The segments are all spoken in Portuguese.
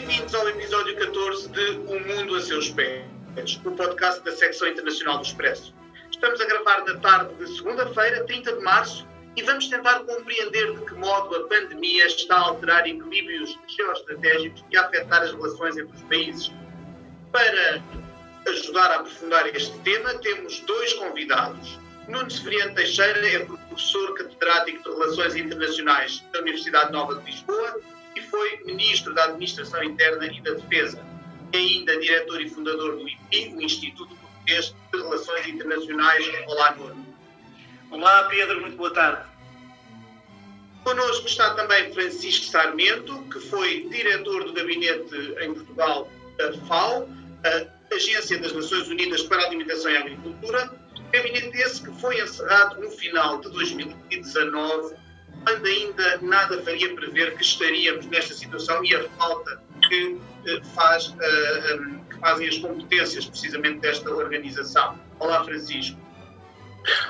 Bem-vindos ao episódio 14 de O Mundo a Seus Pés, o podcast da secção internacional do Expresso. Estamos a gravar na tarde de segunda-feira, 30 de março, e vamos tentar compreender de que modo a pandemia está a alterar equilíbrios geoestratégicos e a afetar as relações entre os países. Para ajudar a aprofundar este tema, temos dois convidados. Nuno Severiano Teixeira é professor catedrático de Relações Internacionais da Universidade Nova de Lisboa e foi Ministro da Administração Interna e da Defesa. É ainda diretor e fundador do IPI, o Instituto Português de Relações Internacionais. Olá, Nuno. Olá, Pedro, muito boa tarde. Connosco está também Francisco Sarmento, que foi diretor do gabinete em Portugal da FAO, a Agência das Nações Unidas para a Alimentação e a Agricultura, gabinete esse que foi encerrado no final de 2019, quando ainda nada faria prever que estaríamos nesta situação e a falta que, eh, faz, eh, que fazem as competências precisamente desta organização. Olá, Francisco.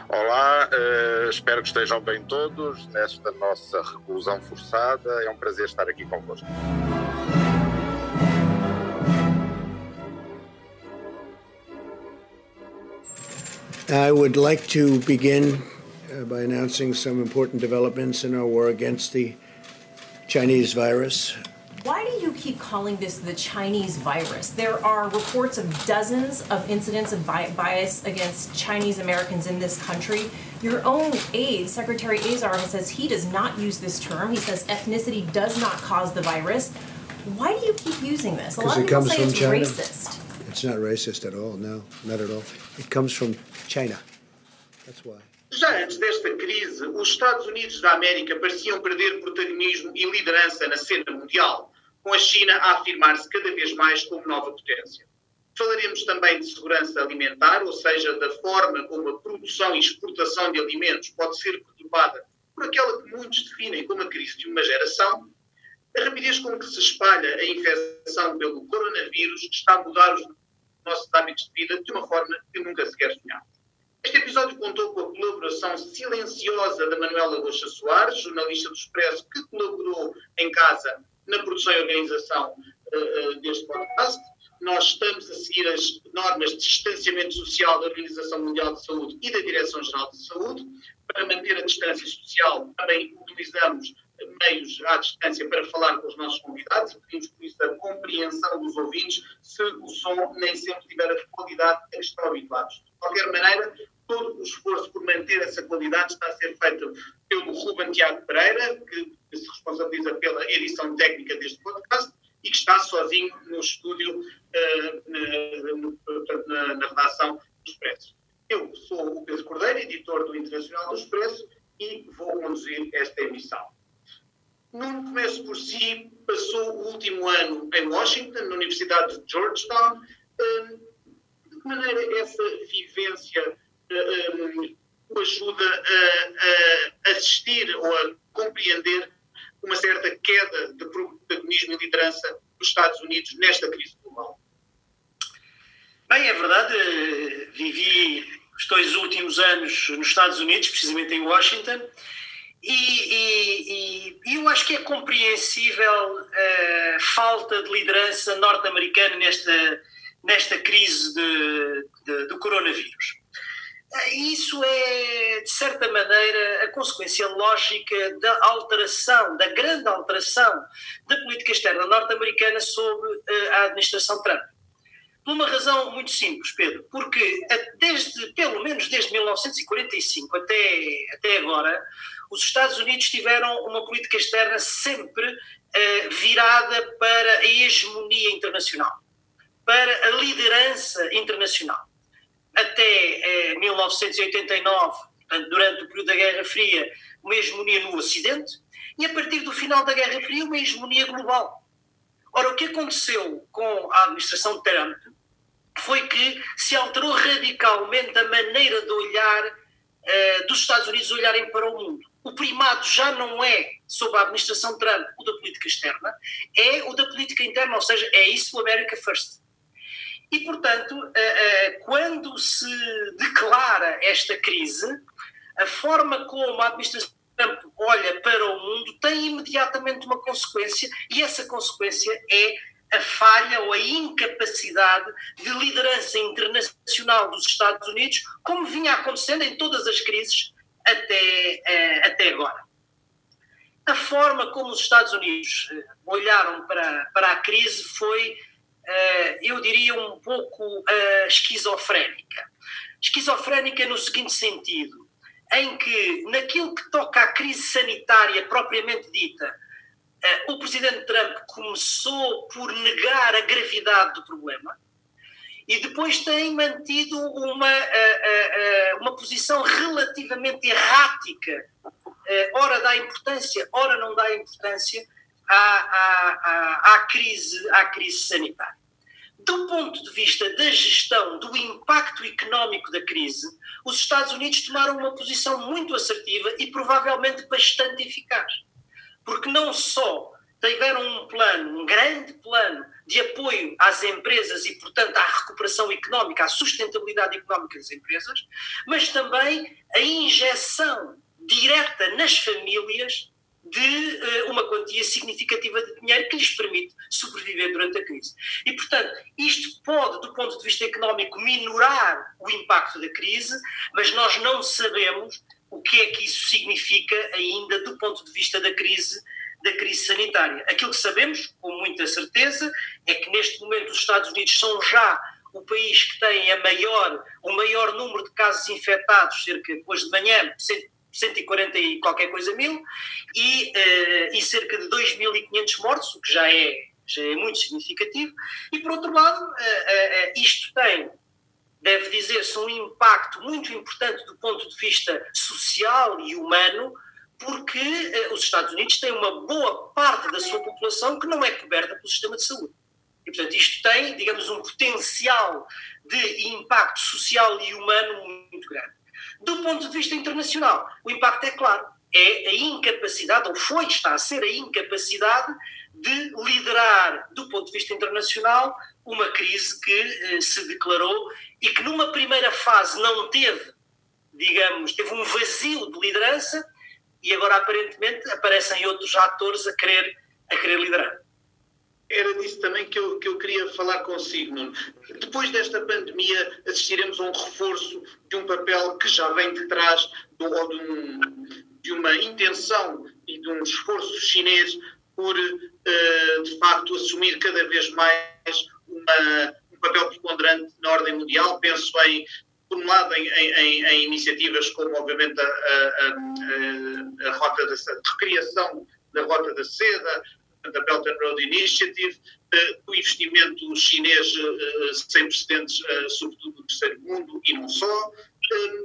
Olá, uh, espero que estejam bem todos nesta nossa reclusão forçada. É um prazer estar aqui convosco. I would like to begin Uh, by announcing some important developments in our war against the Chinese virus. Why do you keep calling this the Chinese virus? There are reports of dozens of incidents of bias against Chinese Americans in this country. Your own aide, Secretary Azar, says he does not use this term. He says ethnicity does not cause the virus. Why do you keep using this? A lot of people say it's China. racist. It's not racist at all. No, not at all. It comes from China. That's why. Já antes desta crise, os Estados Unidos da América pareciam perder protagonismo e liderança na cena mundial, com a China a afirmar-se cada vez mais como nova potência. Falaremos também de segurança alimentar, ou seja, da forma como a produção e exportação de alimentos pode ser perturbada por aquela que muitos definem como a crise de uma geração. A rapidez com que se espalha a infecção pelo coronavírus está a mudar os nossos hábitos de vida de uma forma que nunca sequer sonhámos. Este episódio contou com a colaboração silenciosa da Manuela Rocha Soares, jornalista do Expresso, que colaborou em casa na produção e organização uh, deste podcast. Nós estamos a seguir as normas de distanciamento social da Organização Mundial de Saúde e da Direção-Geral de Saúde. Para manter a distância social, também utilizamos meios à distância para falar com os nossos convidados e pedimos por isso a compreensão dos ouvintes se o som nem sempre tiver a qualidade a que estão habituados. De qualquer maneira, todo o esforço por manter essa qualidade está a ser feito pelo Ruben Tiago Pereira, que se responsabiliza pela edição técnica deste podcast e que está sozinho no estúdio, na, na, na redação do Expresso. Eu sou o Pedro Cordeiro, editor do Internacional do Expresso, e vou conduzir esta emissão. Num começo por si, passou o último ano em Washington, na Universidade de Georgetown. De que maneira essa vivência o ajuda a, assistir ou a compreender uma certa queda de protagonismo e liderança dos Estados Unidos nesta crise global? Bem, é verdade. Vivi os dois últimos anos nos Estados Unidos, precisamente em Washington, e, e, e, eu acho que é compreensível a falta de liderança norte-americana nesta, nesta crise de, de, do coronavírus. Isso é, de certa maneira, a consequência lógica da alteração, da grande alteração da política externa norte-americana sob eh, a administração Trump. Por uma razão muito simples, Pedro, porque desde, pelo menos desde 1945 até, até agora, os Estados Unidos tiveram uma política externa sempre uh, virada para a hegemonia internacional, para a liderança internacional. Até uh, 1989, portanto, durante o período da Guerra Fria, uma hegemonia no Ocidente, e a partir do final da Guerra Fria, uma hegemonia global. Ora, o que aconteceu com a administração Trump foi que se alterou radicalmente a maneira de olhar uh, dos Estados Unidos olharem para o mundo o primado já não é, sob a administração Trump, o da política externa, é o da política interna, ou seja, é isso o America First. E, portanto, eh, eh, quando se declara esta crise, a forma como a administração Trump olha para o mundo tem imediatamente uma consequência, e essa consequência é a falha ou a incapacidade de liderança internacional dos Estados Unidos, como vinha acontecendo em todas as crises até, eh, até agora. A forma como os Estados Unidos eh, olharam para, para a crise foi, eh, eu diria, um pouco esquizofrénica. Esquizofrénica no seguinte sentido, em que, naquilo que toca à crise sanitária propriamente dita, o presidente Trump começou por negar a gravidade do problema e depois tem mantido uma, uma posição relativamente errática. Ora dá importância, ora não dá importância à, à, à, à crise, à crise sanitária. Do ponto de vista da gestão do impacto económico da crise, os Estados Unidos tomaram uma posição muito assertiva e provavelmente bastante eficaz porque não só tiveram um plano, um grande plano de apoio às empresas e, portanto, à recuperação económica, à sustentabilidade económica das empresas, mas também a injeção direta nas famílias de uh, uma quantia significativa de dinheiro que lhes permite sobreviver durante a crise. E, portanto, isto pode, do ponto de vista económico, minorar o impacto da crise, mas nós não sabemos o que é que isso significa ainda do ponto de vista da crise da crise sanitária. Aquilo que sabemos, com muita certeza, é que neste momento os Estados Unidos são já o país que tem a maior, o maior número de casos infectados, cerca, depois de manhã, 140 e qualquer coisa mil, e, uh, e cerca de 2.500 mortos, o que já é, já é muito significativo. E, por outro lado, uh, uh, isto tem deve dizer-se, um impacto muito importante do ponto de vista social e humano, porque eh, os Estados Unidos têm uma boa parte da sua população que não é coberta pelo sistema de saúde. E, portanto, isto tem, digamos, um potencial de impacto social e humano muito grande. Do ponto de vista internacional, o impacto é claro, é a incapacidade, ou foi, está a ser a incapacidade de liderar, do ponto de vista internacional, uma crise que eh, se declarou e que numa primeira fase não teve, digamos, teve um vazio de liderança e agora aparentemente aparecem outros atores a querer, a querer liderar. Era disso também que eu, que eu queria falar consigo, Nuno. Depois desta pandemia, assistiremos a um reforço de um papel que já vem de trás de, um, de uma intenção e de um esforço chinês por, uh, de facto, assumir cada vez mais uma, um papel preponderante na ordem mundial. Penso em, por um lado, em, em, em iniciativas como, obviamente, a, a, a, a rota da recriação da Rota da Seda, da Belt and Road Initiative, uh, o investimento chinês uh, sem precedentes, uh, sobretudo no terceiro mundo e não só,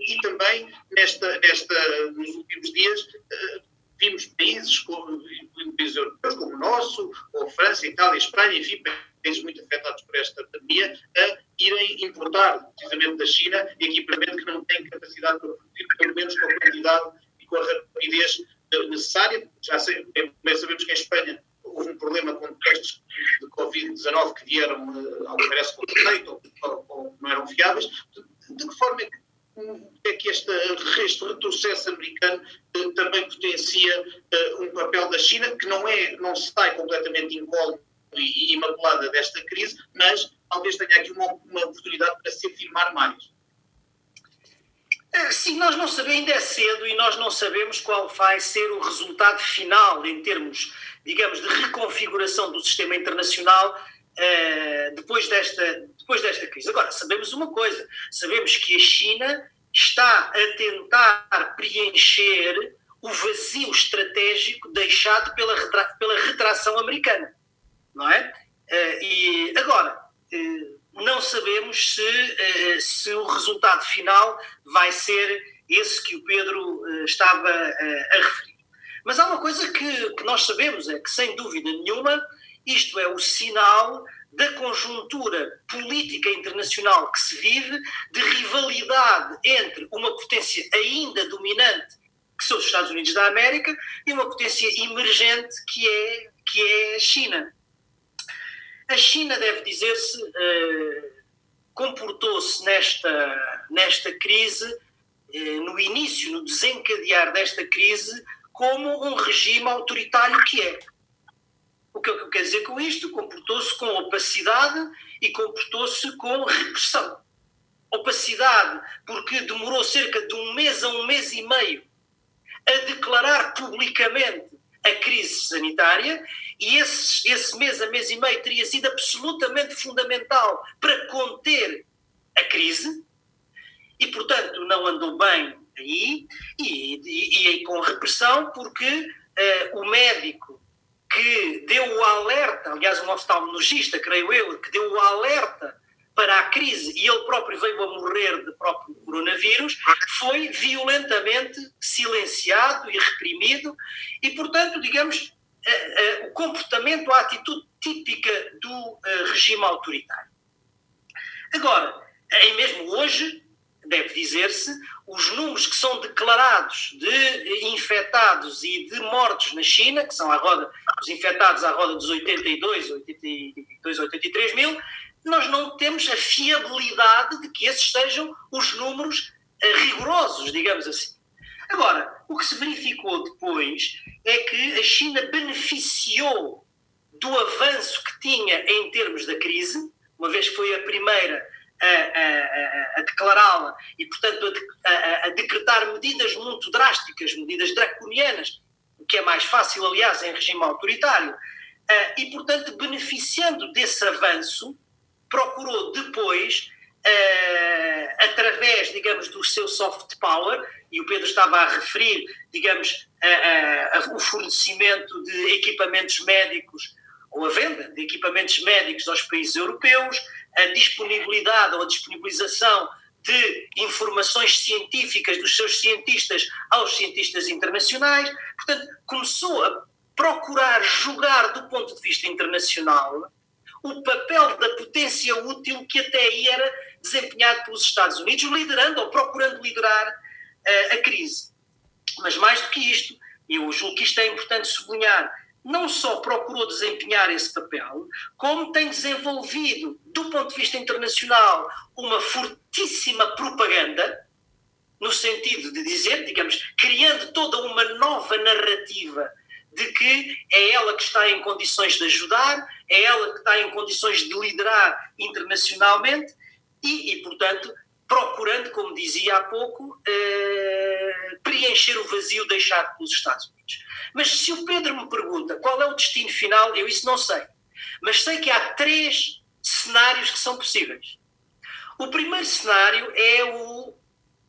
e também nesta, nesta, nos últimos dias vimos países, como, países europeus como o nosso, ou França, Itália, Espanha, enfim, países muito afetados por esta pandemia, a irem importar, precisamente da China, equipamento que não tem capacidade para produzir, pelo menos com a quantidade e com a rapidez necessária. Já sabemos que em Espanha houve um problema com testes de Covid-19 que vieram, eh, ao que parece, com defeito ou, não eram fiáveis. De que forma é que é que este, este retrocesso americano eh, também potencia uh, um papel da China que não é, não se sai completamente incólume e, imaculada desta crise, mas talvez tenha aqui uma, uma oportunidade para se afirmar mais. Eh, sim, nós não sabemos, ainda é cedo e nós não sabemos qual vai ser o resultado final em termos, digamos, de reconfiguração do sistema internacional uh, depois, desta, depois desta crise. Agora, sabemos uma coisa: sabemos que a China está a tentar preencher o vazio estratégico deixado pela, pela retração americana, não é? Uh, e agora, uh, não sabemos se, uh, se o resultado final vai ser esse que o Pedro estava a referir. Mas há uma coisa que, que nós sabemos, é que sem dúvida nenhuma, isto é o sinal da conjuntura política internacional que se vive, de rivalidade entre uma potência ainda dominante, que são os Estados Unidos da América, e uma potência emergente, que é, que é a China. A China, deve dizer-se, eh, comportou-se nesta, nesta crise, eh, no início, no desencadear desta crise, como um regime autoritário que é O que eu quero dizer com isto? Comportou-se com opacidade e comportou-se com repressão. Opacidade, porque demorou cerca de um mês a um mês e meio a declarar publicamente a crise sanitária e esse, esse mês a mês e meio teria sido absolutamente fundamental para conter a crise e, portanto, não andou bem aí e, e, e com repressão porque uh, o médico que deu o alerta, aliás, um oftalmologista, creio eu, que deu o alerta para a crise e ele próprio veio a morrer de próprio coronavírus, foi violentamente silenciado e reprimido e, portanto, digamos, o comportamento, a atitude típica do regime autoritário. Agora, em mesmo hoje, deve dizer-se, os números que são declarados de infectados e de mortos na China, que são à roda, os infectados à roda dos 82, 82, 83 mil, nós não temos a fiabilidade de que esses sejam os números uh, rigorosos, digamos assim. Agora, o que se verificou depois é que a China beneficiou do avanço que tinha em termos da crise, uma vez que foi a primeira a, a, a, declará-la. E, portanto, a, a, decretar medidas muito drásticas, medidas draconianas, o que é mais fácil, aliás, em regime autoritário, uh, e, portanto, beneficiando desse avanço, procurou depois, uh, através, digamos, do seu soft power, e o Pedro estava a referir, digamos, o fornecimento de equipamentos médicos ou a venda de equipamentos médicos aos países europeus, a disponibilidade ou a disponibilização de informações científicas dos seus cientistas aos cientistas internacionais. Portanto, começou a procurar jogar do ponto de vista internacional o papel da potência útil que até aí era desempenhado pelos Estados Unidos, liderando ou procurando liderar uh, a crise. Mas mais do que isto, eu julgo que isto é importante sublinhar, não só procurou desempenhar esse papel, como tem desenvolvido, do ponto de vista internacional, uma fortíssima propaganda, no sentido de dizer, digamos, criando toda uma nova narrativa de que é ela que está em condições de ajudar, é ela que está em condições de liderar internacionalmente e, e portanto, procurando, como dizia há pouco, eh, preencher o vazio deixado pelos Estados Unidos. Mas se o Pedro me pergunta qual é o destino final, eu isso não sei. Mas sei que há três cenários que são possíveis. O primeiro cenário é o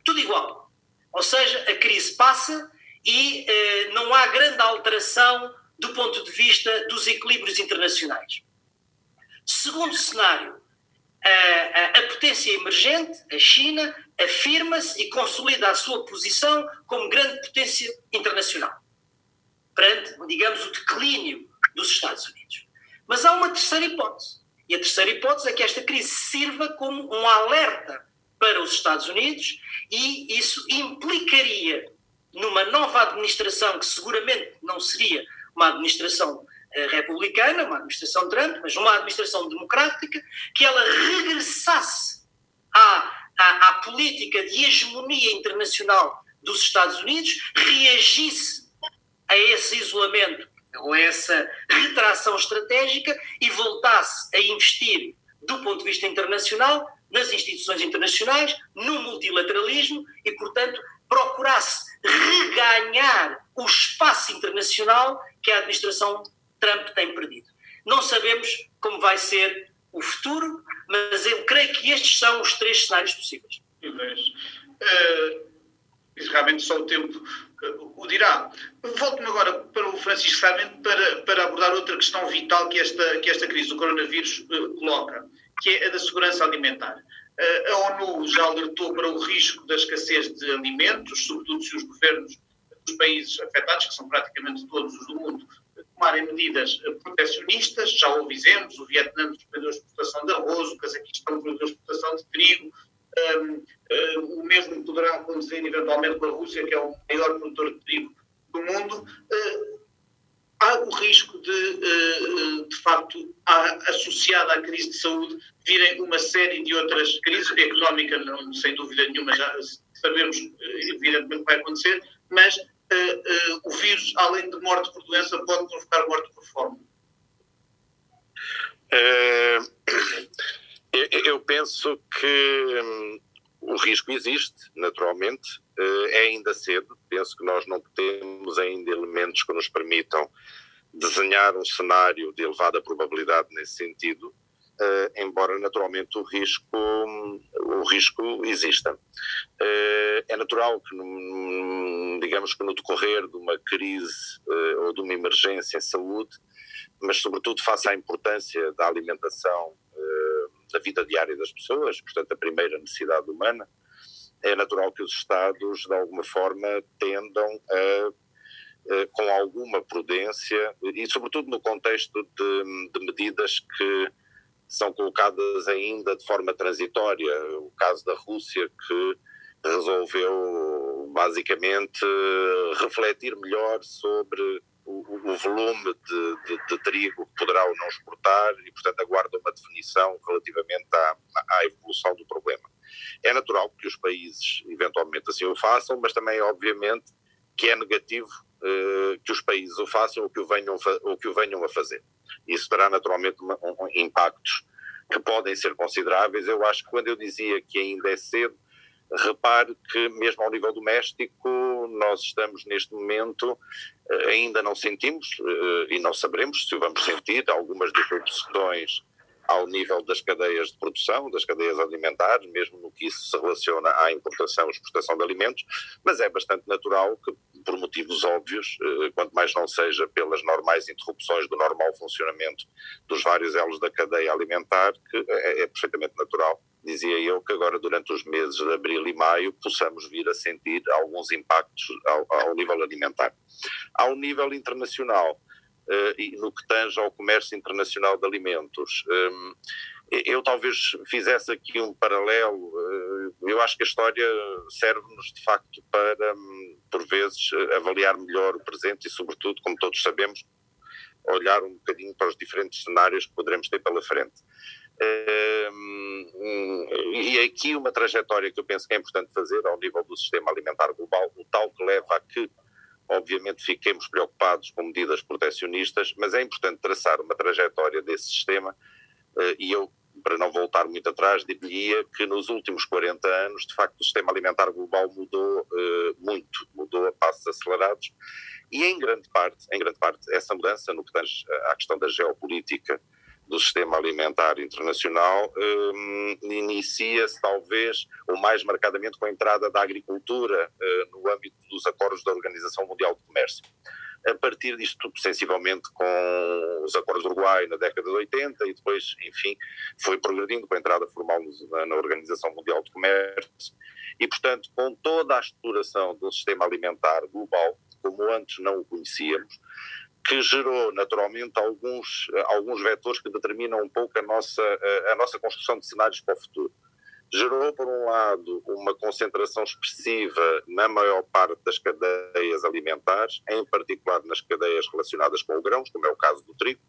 tudo igual. Ou seja, a crise passa e eh, não há grande alteração do ponto de vista dos equilíbrios internacionais. Segundo cenário, a, a, a potência emergente, a China, afirma-se e consolida a sua posição como grande potência internacional, perante, digamos, o declínio dos Estados Unidos. Mas há uma terceira hipótese. E a terceira hipótese é que esta crise sirva como um alerta para os Estados Unidos e isso implicaria numa nova administração que seguramente não seria uma administração eh, republicana, uma administração Trump, mas uma administração democrática, que ela regressasse à, à, à política de hegemonia internacional dos Estados Unidos, reagisse a esse isolamento ou a essa retração estratégica e voltasse a investir do ponto de vista internacional nas instituições internacionais, no multilateralismo e, portanto, procurasse reganhar o espaço internacional que a administração Trump tem perdido. Não sabemos como vai ser o futuro, mas eu creio que estes são os três cenários possíveis. Uh, isso realmente só o tempo o dirá. Volto-me agora para o Francisco Sarmento para, para abordar outra questão vital que esta, que esta crise do coronavírus uh, coloca, que é a da segurança alimentar. Uh, a ONU já alertou para o risco da escassez de alimentos, sobretudo se os governos dos países afetados, que são praticamente todos os do mundo, tomarem medidas protecionistas, já houve exemplos, o Vietnã suspendeu a exportação de arroz, o Cazaquistão proibiu a exportação de trigo, um, um, o mesmo poderá acontecer eventualmente com a Rússia, que é o maior produtor de trigo do mundo. Uh, há o risco de, uh, de facto, associada à crise de saúde, virem uma série de outras crises, económica, não, sem dúvida nenhuma, já sabemos, evidentemente, que vai acontecer, mas uh, uh, o vírus, além de morte por doença, pode provocar morte por fome. É, eu penso que hum, o risco existe, naturalmente, é ainda cedo. Penso que nós não temos ainda elementos que nos permitam desenhar um cenário de elevada probabilidade nesse sentido, uh, embora naturalmente o risco, o risco exista. Uh, é natural que, digamos que no decorrer de uma crise ou de uma emergência em saúde, mas sobretudo face à importância da alimentação da vida diária das pessoas, portanto a primeira necessidade humana, é natural que os Estados, de alguma forma, tendam a eh, com alguma prudência e, sobretudo, no contexto de, de, medidas que são colocadas ainda de forma transitória. O caso da Rússia, que resolveu basicamente refletir melhor sobre o, volume de, de, de, trigo que poderá ou não exportar e, portanto, aguarda uma definição relativamente à, à evolução do problema. É natural que os países eventualmente assim o façam, mas também, obviamente, que é negativo uh, que os países o façam ou que o venham, ou que o venham a fazer. Isso terá naturalmente uma, um, impactos que podem ser consideráveis. Eu acho que quando eu dizia que ainda é cedo, repare que mesmo ao nível doméstico nós estamos neste momento eh, ainda não sentimos uh, e não saberemos se vamos sentir algumas disrupções ao nível das cadeias de produção, das cadeias alimentares, mesmo no que isso se relaciona à importação e exportação de alimentos, mas é bastante natural que, por motivos óbvios, eh, quanto mais não seja pelas normais interrupções do normal funcionamento dos vários elos da cadeia alimentar, que é, é perfeitamente natural dizia eu que agora durante os meses de abril e maio possamos vir a sentir alguns impactos ao, ao nível alimentar. Ao nível internacional, uh, e no que tange ao comércio internacional de alimentos. Um, eu talvez fizesse aqui um paralelo. Uh, eu acho que a história serve-nos de facto para, um, por vezes, avaliar melhor o presente e, sobretudo, como todos sabemos, olhar um bocadinho para os diferentes cenários que poderemos ter pela frente. Um, e aqui uma trajetória que eu penso que é importante fazer ao nível do sistema alimentar global, o tal que leva a que obviamente fiquemos preocupados com medidas protecionistas, mas é importante traçar uma trajetória desse sistema eh, e eu, para não voltar muito atrás, diria que nos últimos 40 anos, de facto, o sistema alimentar global mudou eh, muito, mudou a passos acelerados e em grande parte, em grande parte, essa mudança no que tange à questão da geopolítica do sistema alimentar internacional um, inicia-se talvez, ou mais marcadamente, com a entrada da agricultura uh, no âmbito dos acordos da Organização Mundial do Comércio. A partir disto, sensivelmente com os acordos do Uruguai na década de 80 e depois, enfim, foi progredindo com a entrada formal na Organização Mundial do Comércio e, portanto, com toda a estruturação do sistema alimentar global, como antes não o conhecíamos, que gerou naturalmente alguns, alguns vetores que determinam um pouco a nossa, a nossa construção de cenários para o futuro. Gerou, por um lado, uma concentração expressiva na maior parte das cadeias alimentares, em particular nas cadeias relacionadas com o grãos, como é o caso do trigo,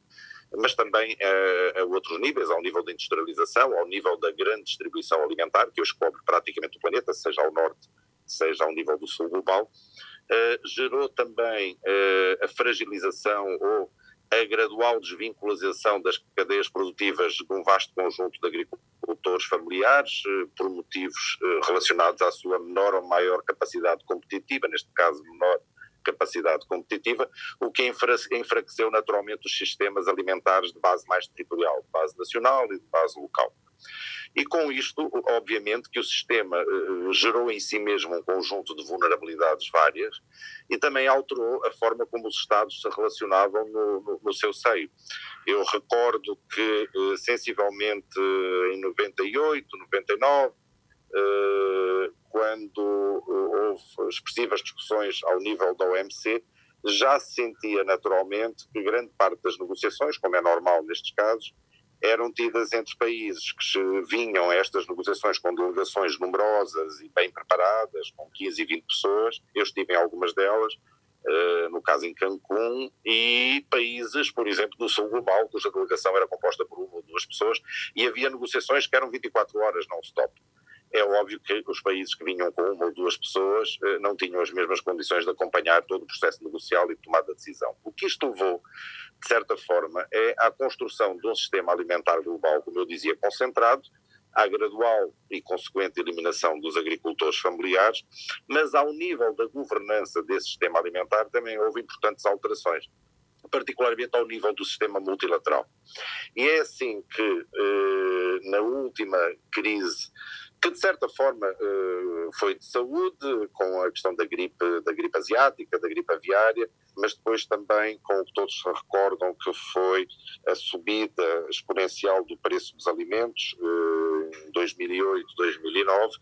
mas também a, a, outros níveis, ao nível da industrialização, ao nível da grande distribuição alimentar, que hoje cobre praticamente o planeta, seja ao norte, seja ao nível do sul global, uh, gerou também uh, a fragilização ou a gradual desvinculação das cadeias produtivas de um vasto conjunto de agricultores familiares, uh, por motivos relacionados à sua menor ou maior capacidade competitiva, neste caso menor capacidade competitiva, o que enfraqueceu naturalmente os sistemas alimentares de base mais territorial, de base nacional e de base local. E com isto, obviamente, que o sistema uh, gerou em si mesmo um conjunto de vulnerabilidades várias e também alterou a forma como os Estados se relacionavam no, no, no seu seio. Eu recordo que, uh, sensivelmente uh, em 98, 99, quando houve expressivas discussões ao nível da OMC, já se sentia naturalmente que grande parte das negociações, como é normal nestes casos, eram tidas entre países que vinham a estas negociações com delegações numerosas e bem preparadas, com 15 e 20 pessoas, eu estive em algumas delas, uh, no caso em Cancún, e países, por exemplo, do sul global, cuja delegação era composta por uma ou duas pessoas, e havia negociações que eram 24 horas não-stop. É óbvio que os países que vinham com uma ou duas pessoas eh, não tinham as mesmas condições de acompanhar todo o processo negocial e de tomada de decisão. O que isto levou, de certa forma, é à construção de um sistema alimentar global, como eu dizia, concentrado, à gradual e consequente eliminação dos agricultores familiares, mas ao nível da governança desse sistema alimentar também houve importantes alterações particularmente ao nível do sistema multilateral. E é assim que, eh, na última crise que de certa forma eh, foi de saúde, com a questão da gripe, da gripe asiática, da gripe aviária, mas depois também com o que todos se recordam que foi a subida exponencial do preço dos alimentos eh, em 2008, 2009,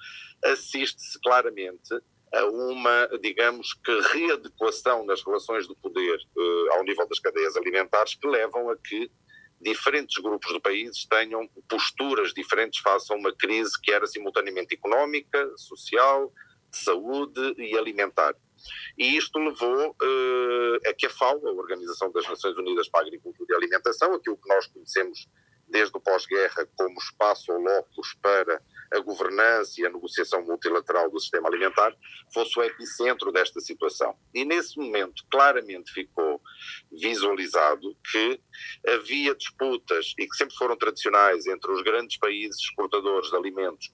assiste-se claramente a uma, digamos que, readequação nas relações do poder eh, ao nível das cadeias alimentares que levam a que diferentes grupos de países tenham posturas diferentes face a uma crise que era simultaneamente económica, social, de saúde e alimentar. E isto levou uh, a que a FAO, a Organização das Nações Unidas para a Agricultura e Alimentação, aquilo que nós conhecemos desde o pós-guerra como espaço ou locus para a governança e a negociação multilateral do sistema alimentar, fosse o epicentro desta situação. E nesse momento claramente ficou visualizado que havia disputas, e que sempre foram tradicionais, entre os grandes países exportadores de alimentos,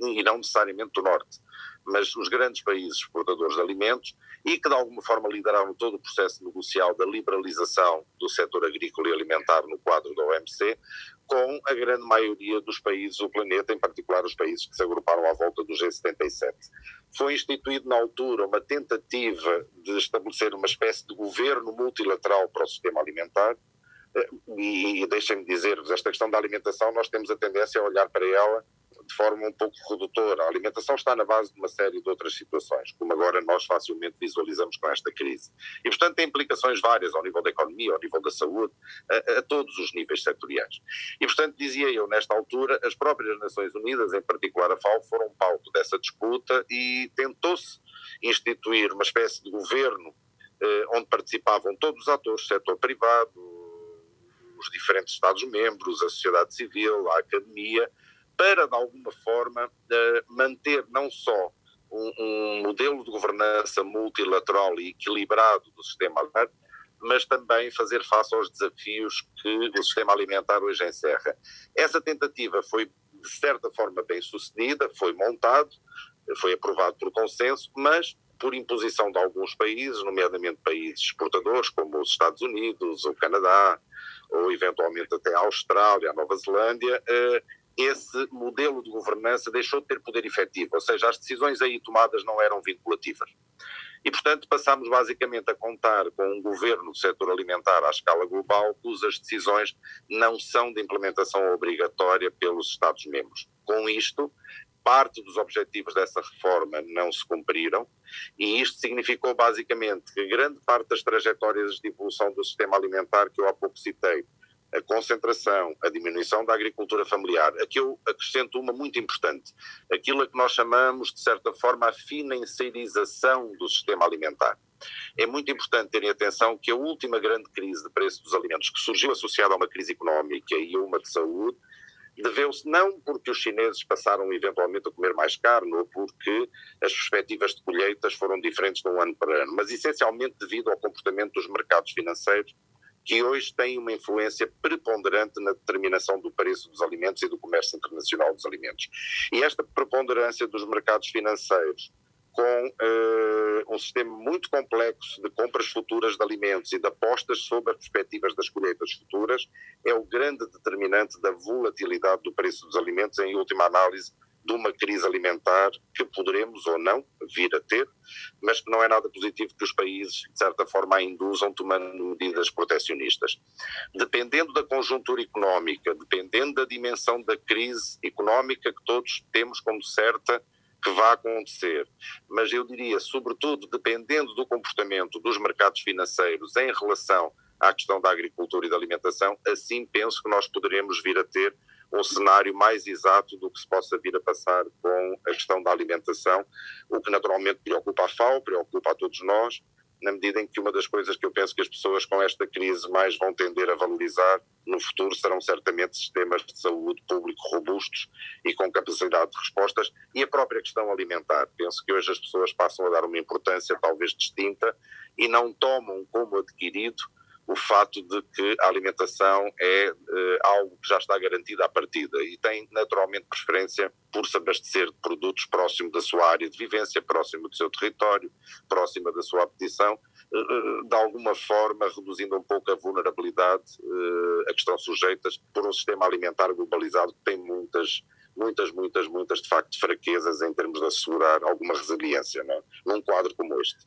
e não necessariamente do Norte, mas os grandes países exportadores de alimentos e que de alguma forma lideraram todo o processo negocial da liberalização do setor agrícola e alimentar no quadro da OMC, com a grande maioria dos países do planeta, em particular os países que se agruparam à volta do G77. Foi instituído na altura uma tentativa de estabelecer uma espécie de governo multilateral para o sistema alimentar, eh, e, e deixem-me dizer-vos, esta questão da alimentação, nós temos a tendência a olhar para ela de forma um pouco redutora. A alimentação está na base de uma série de outras situações, como agora nós facilmente visualizamos com esta crise. E, portanto, tem implicações várias ao nível da economia, ao nível da saúde, a, a todos os níveis setoriais. E, portanto, dizia eu, nesta altura, as próprias Nações Unidas, em particular a FAO, foram palco dessa disputa e tentou-se instituir uma espécie de governo eh, onde participavam todos os atores, setor privado, os diferentes Estados-membros, a sociedade civil, a academia, para, de alguma forma, manter não só um, um, modelo de governança multilateral e equilibrado do sistema alimentar, mas também fazer face aos desafios que o sistema alimentar hoje encerra. Essa tentativa foi, de certa forma, bem sucedida, foi montado, foi aprovado por consenso, mas por imposição de alguns países, nomeadamente países exportadores, como os Estados Unidos, o Canadá, ou eventualmente até a Austrália, a Nova Zelândia, eh, esse modelo de governança deixou de ter poder efetivo, ou seja, as decisões aí tomadas não eram vinculativas. E, portanto, passámos basicamente a contar com um governo do setor alimentar à escala global, cujas decisões não são de implementação obrigatória pelos Estados-membros. Com isto, parte dos objetivos dessa reforma não se cumpriram, e isto significou basicamente que grande parte das trajetórias de evolução do sistema alimentar que eu há pouco citei, a concentração, a diminuição da agricultura familiar. Aqui eu acrescento uma muito importante, aquilo a que nós chamamos, de certa forma, a financiarização do sistema alimentar. É muito importante terem atenção que a última grande crise de preço dos alimentos, que surgiu associada a uma crise económica e uma de saúde, deveu-se não porque os chineses passaram eventualmente a comer mais carne ou porque as perspectivas de colheitas foram diferentes de um ano para ano, mas essencialmente devido ao comportamento dos mercados financeiros que hoje têm uma influência preponderante na determinação do preço dos alimentos e do comércio internacional dos alimentos. E esta preponderância dos mercados financeiros com uh, um sistema muito complexo de compras futuras de alimentos e de apostas sobre as perspectivas das colheitas futuras é o grande determinante da volatilidade do preço dos alimentos, em última análise, de uma crise alimentar que poderemos ou não vir a ter, mas que não é nada positivo que os países, de certa forma, a induzam tomando medidas proteccionistas. Dependendo da conjuntura económica, dependendo da dimensão da crise económica que todos temos como certa que vai acontecer, mas eu diria, sobretudo, dependendo do comportamento dos mercados financeiros em relação à questão da agricultura e da alimentação, assim penso que nós poderemos vir a ter um cenário mais exato do que se possa vir a passar com a questão da alimentação, o que naturalmente preocupa a FAO, preocupa a todos nós, na medida em que uma das coisas que eu penso que as pessoas com esta crise mais vão tender a valorizar no futuro serão certamente sistemas de saúde público robustos e com capacidade de respostas e a própria questão alimentar. Penso que hoje as pessoas passam a dar uma importância talvez distinta e não tomam como adquirido o fato de que a alimentação é uh, algo que já está garantido à partida e tem naturalmente preferência por se abastecer de produtos próximo da sua área de vivência, próximo do seu território, próxima da sua apetição, uh, de alguma forma reduzindo um pouco a vulnerabilidade uh, a que estão sujeitas por um sistema alimentar globalizado que tem muitas muitas, muitas, muitas, de facto, fraquezas em termos de assegurar alguma resiliência, não? É? num quadro como este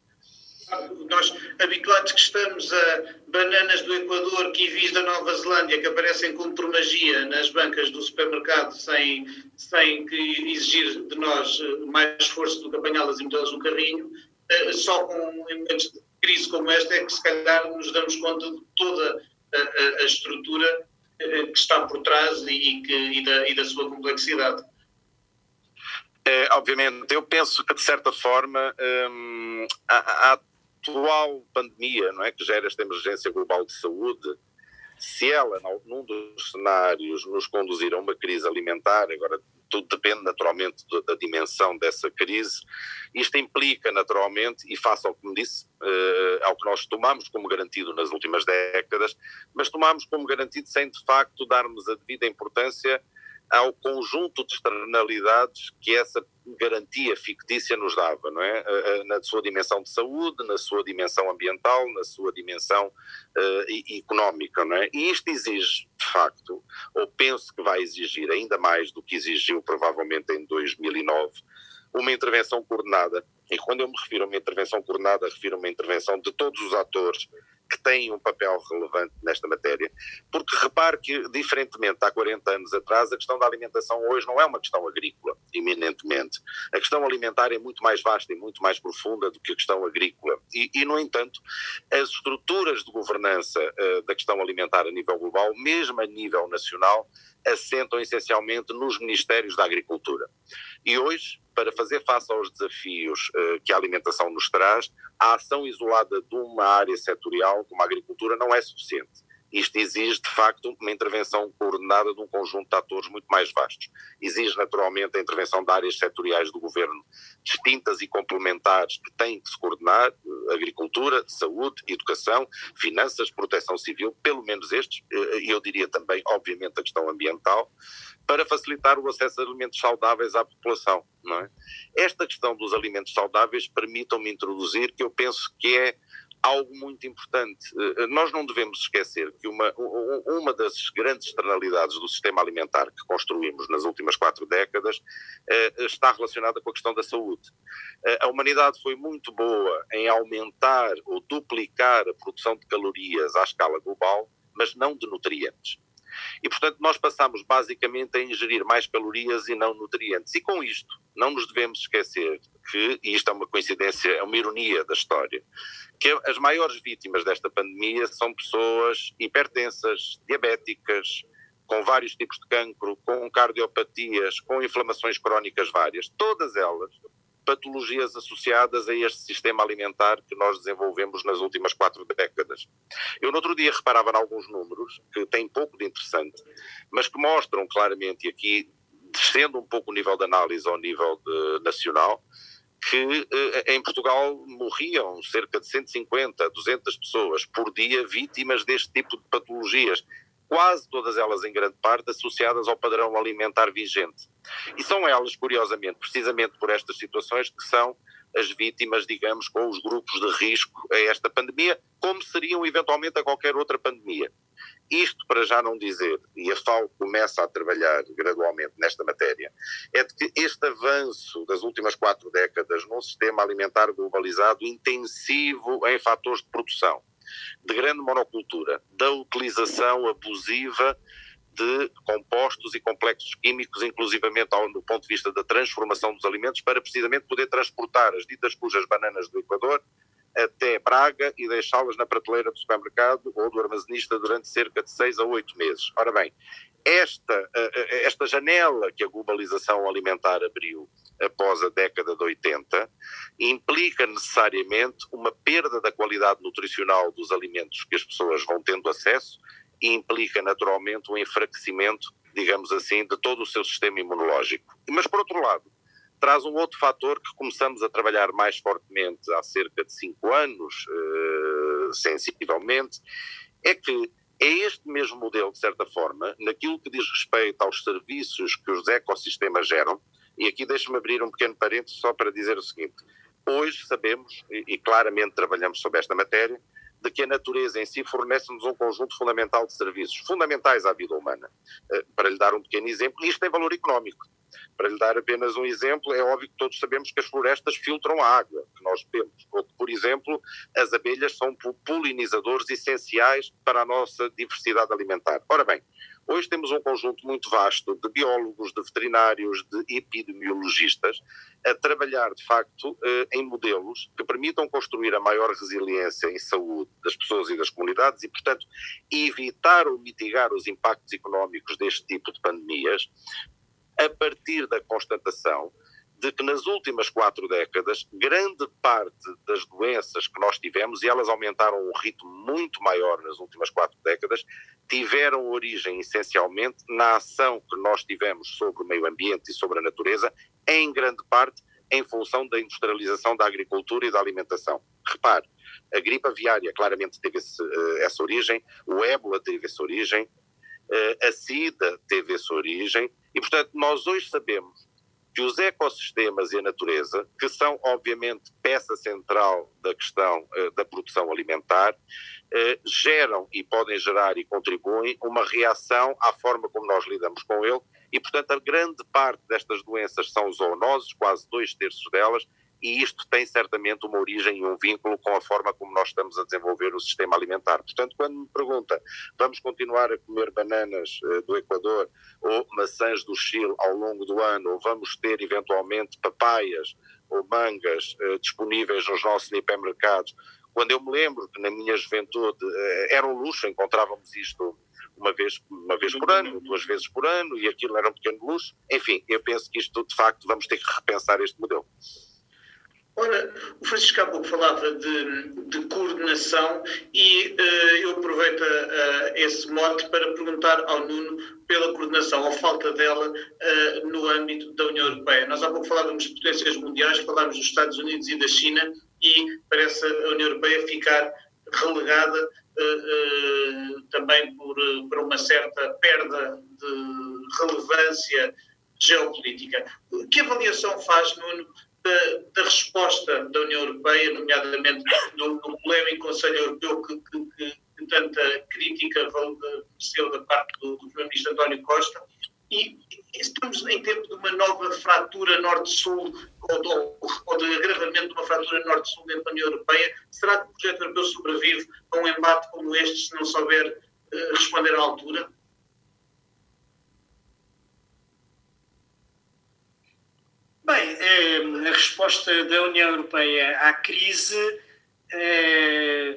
nós habituados que estamos a bananas do Equador, kiwis da Nova Zelândia, que aparecem como por magia nas bancas do supermercado, sem, sem que exigir de nós eh, mais esforço do que apanhá-las e metê-las no carrinho, eh, só com momentos de crise como esta é que se calhar nos damos conta de toda a, a, estrutura eh, que está por trás e, que, e, da, e da sua complexidade. É, obviamente, eu penso que de certa forma hum, há, há atual pandemia, não é, que gera esta emergência global de saúde, se ela, num dos cenários, nos conduzir a uma crise alimentar, agora tudo depende naturalmente da, dimensão dessa crise, isto implica naturalmente, e face ao que me disse, uh, ao que nós tomamos como garantido nas últimas décadas, mas tomamos como garantido sem de facto darmos a devida importância ao conjunto de externalidades que essa garantia fictícia nos dava, não é? Na sua dimensão de saúde, na sua dimensão ambiental, na sua dimensão uh, económica, não é? E isto exige, de facto, ou penso que vai exigir ainda mais do que exigiu provavelmente em 2009, uma intervenção coordenada. E quando eu me refiro a uma intervenção coordenada, refiro a uma intervenção de todos os atores que têm um papel relevante nesta matéria, porque repare que, diferentemente há 40 anos atrás, a questão da alimentação hoje não é uma questão agrícola, eminentemente. A questão alimentar é muito mais vasta e muito mais profunda do que a questão agrícola. E, e no entanto, as estruturas de governança uh, da questão alimentar a nível global, mesmo a nível nacional, assentam essencialmente nos Ministérios da Agricultura. E hoje, para fazer face aos desafios uh, que a alimentação nos traz, a ação isolada de uma área setorial como a agricultura não é suficiente. Isto exige, de facto, uma intervenção coordenada de um conjunto de atores muito mais vastos. Exige, naturalmente, a intervenção de áreas setoriais do governo distintas e complementares que têm que se coordenar: eh, agricultura, saúde, educação, finanças, proteção civil, pelo menos estes, eh, e eu diria também, obviamente, a questão ambiental para facilitar o acesso a alimentos saudáveis à população. É? Esta questão dos alimentos saudáveis permitam-me introduzir que eu penso que é algo muito importante. Eh, nós não devemos esquecer que uma, uma das grandes externalidades do sistema alimentar que construímos nas últimas quatro décadas eh, está relacionada com a questão da saúde. Eh, a humanidade foi muito boa em aumentar ou duplicar a produção de calorias à escala global, mas não de nutrientes. E, portanto, nós passamos basicamente a ingerir mais calorias e não nutrientes. E com isto, não nos devemos esquecer que, e isto é uma coincidência, é uma ironia da história, que as maiores vítimas desta pandemia são pessoas hipertensas, diabéticas, com vários tipos de cancro, com cardiopatias, com inflamações crónicas várias, todas elas patologias associadas a este sistema alimentar que nós desenvolvemos nas últimas quatro décadas. Eu no outro dia reparava em alguns números que têm pouco de interessante, mas que mostram claramente, e aqui descendo um pouco o nível de análise ao nível de, nacional, que eh, em Portugal morriam cerca de 150, 200 pessoas por dia vítimas deste tipo de patologias quase todas elas em grande parte associadas ao padrão alimentar vigente. E são elas, curiosamente, precisamente por estas situações, que são as vítimas, digamos, com os grupos de risco a esta pandemia, como seriam eventualmente a qualquer outra pandemia. Isto para já não dizer, e a FAO começa a trabalhar gradualmente nesta matéria, é de que este avanço das últimas quatro décadas num sistema alimentar globalizado intensivo em fatores de produção, de grande monocultura, da utilização abusiva de compostos e complexos químicos, inclusivamente ao, do ponto de vista da transformação dos alimentos, para precisamente poder transportar as ditas cujas bananas do Equador até Braga e deixá-las na prateleira do supermercado ou do armazenista durante cerca de seis a oito meses. Ora bem, esta, esta janela que a globalização alimentar abriu após a década de 80 implica necessariamente uma perda da qualidade nutricional dos alimentos que as pessoas vão tendo acesso e implica naturalmente um enfraquecimento, digamos assim, de todo o seu sistema imunológico. Mas, por outro lado, traz um outro fator que começamos a trabalhar mais fortemente há cerca de cinco anos, uh, sensivelmente, é que é este mesmo modelo, de certa forma, naquilo que diz respeito aos serviços que os ecossistemas geram, e aqui deixe-me abrir um pequeno parênteses só para dizer o seguinte: hoje sabemos, e, claramente trabalhamos sobre esta matéria, de que a natureza em si fornece-nos um conjunto fundamental de serviços, fundamentais à vida humana. Uh, para lhe dar um pequeno exemplo, isto tem valor económico. Para lhe dar apenas um exemplo, é óbvio que todos sabemos que as florestas filtram a água que nós bebemos, ou que, por exemplo, as abelhas são polinizadores essenciais para a nossa diversidade alimentar. Ora bem, Hoje temos um conjunto muito vasto de biólogos, de veterinários, de epidemiologistas a trabalhar, de facto, eh, em modelos que permitam construir a maior resiliência em saúde das pessoas e das comunidades e, portanto, evitar ou mitigar os impactos económicos deste tipo de pandemias a partir da constatação de que nas últimas quatro décadas, grande parte das doenças que nós tivemos, e elas aumentaram um ritmo muito maior nas últimas quatro décadas, tiveram origem essencialmente na ação que nós tivemos sobre o meio ambiente e sobre a natureza, em grande parte em função da industrialização da agricultura e da alimentação. Repare, a gripe aviária claramente teve esse, eh, essa origem, o ébola teve essa origem, eh, a SIDA teve essa origem, e portanto nós hoje sabemos que os ecossistemas e a natureza, que são obviamente peça central da questão uh, da produção alimentar, uh, geram e podem gerar e contribuem uma reação à forma como nós lidamos com ele. E, portanto, a grande parte destas doenças são zoonoses, quase dois terços delas, e isto tem certamente uma origem e um vínculo com a forma como nós estamos a desenvolver o sistema alimentar. Portanto, quando me pergunta, vamos continuar a comer bananas uh, do Equador ou maçãs do Chile ao longo do ano, ou vamos ter eventualmente papaias ou mangas uh, disponíveis nos nossos hipermercados, quando eu me lembro que na minha juventude uh, era um luxo, encontrávamos isto uma vez, uma vez por ano, duas vezes por ano, e aquilo era um pequeno luxo. Enfim, eu penso que isto, de facto, vamos ter que repensar este modelo. Ora, o Francisco há pouco falava de, de coordenação e uh, eu aproveito uh, esse mote para perguntar ao Nuno pela coordenação ou falta dela uh, no âmbito da União Europeia. Nós há pouco falávamos de potências mundiais, falávamos dos Estados Unidos e da China e parece a União Europeia ficar relegada também por, por uma certa perda de relevância geopolítica. Que avaliação faz, Nuno, da, da, resposta da União Europeia, nomeadamente no, no polémico Conselho Europeu que, que, que, tanta crítica mereceu da parte do, do Primeiro-Ministro António Costa, e estamos em tempo de uma nova fratura norte-sul, ou, ou, de agravamento de uma fratura norte-sul dentro da União Europeia. Será que o projeto europeu sobrevive a um embate como este se não souber uh, responder à altura? Bem, eh, a resposta da União Europeia à crise eh,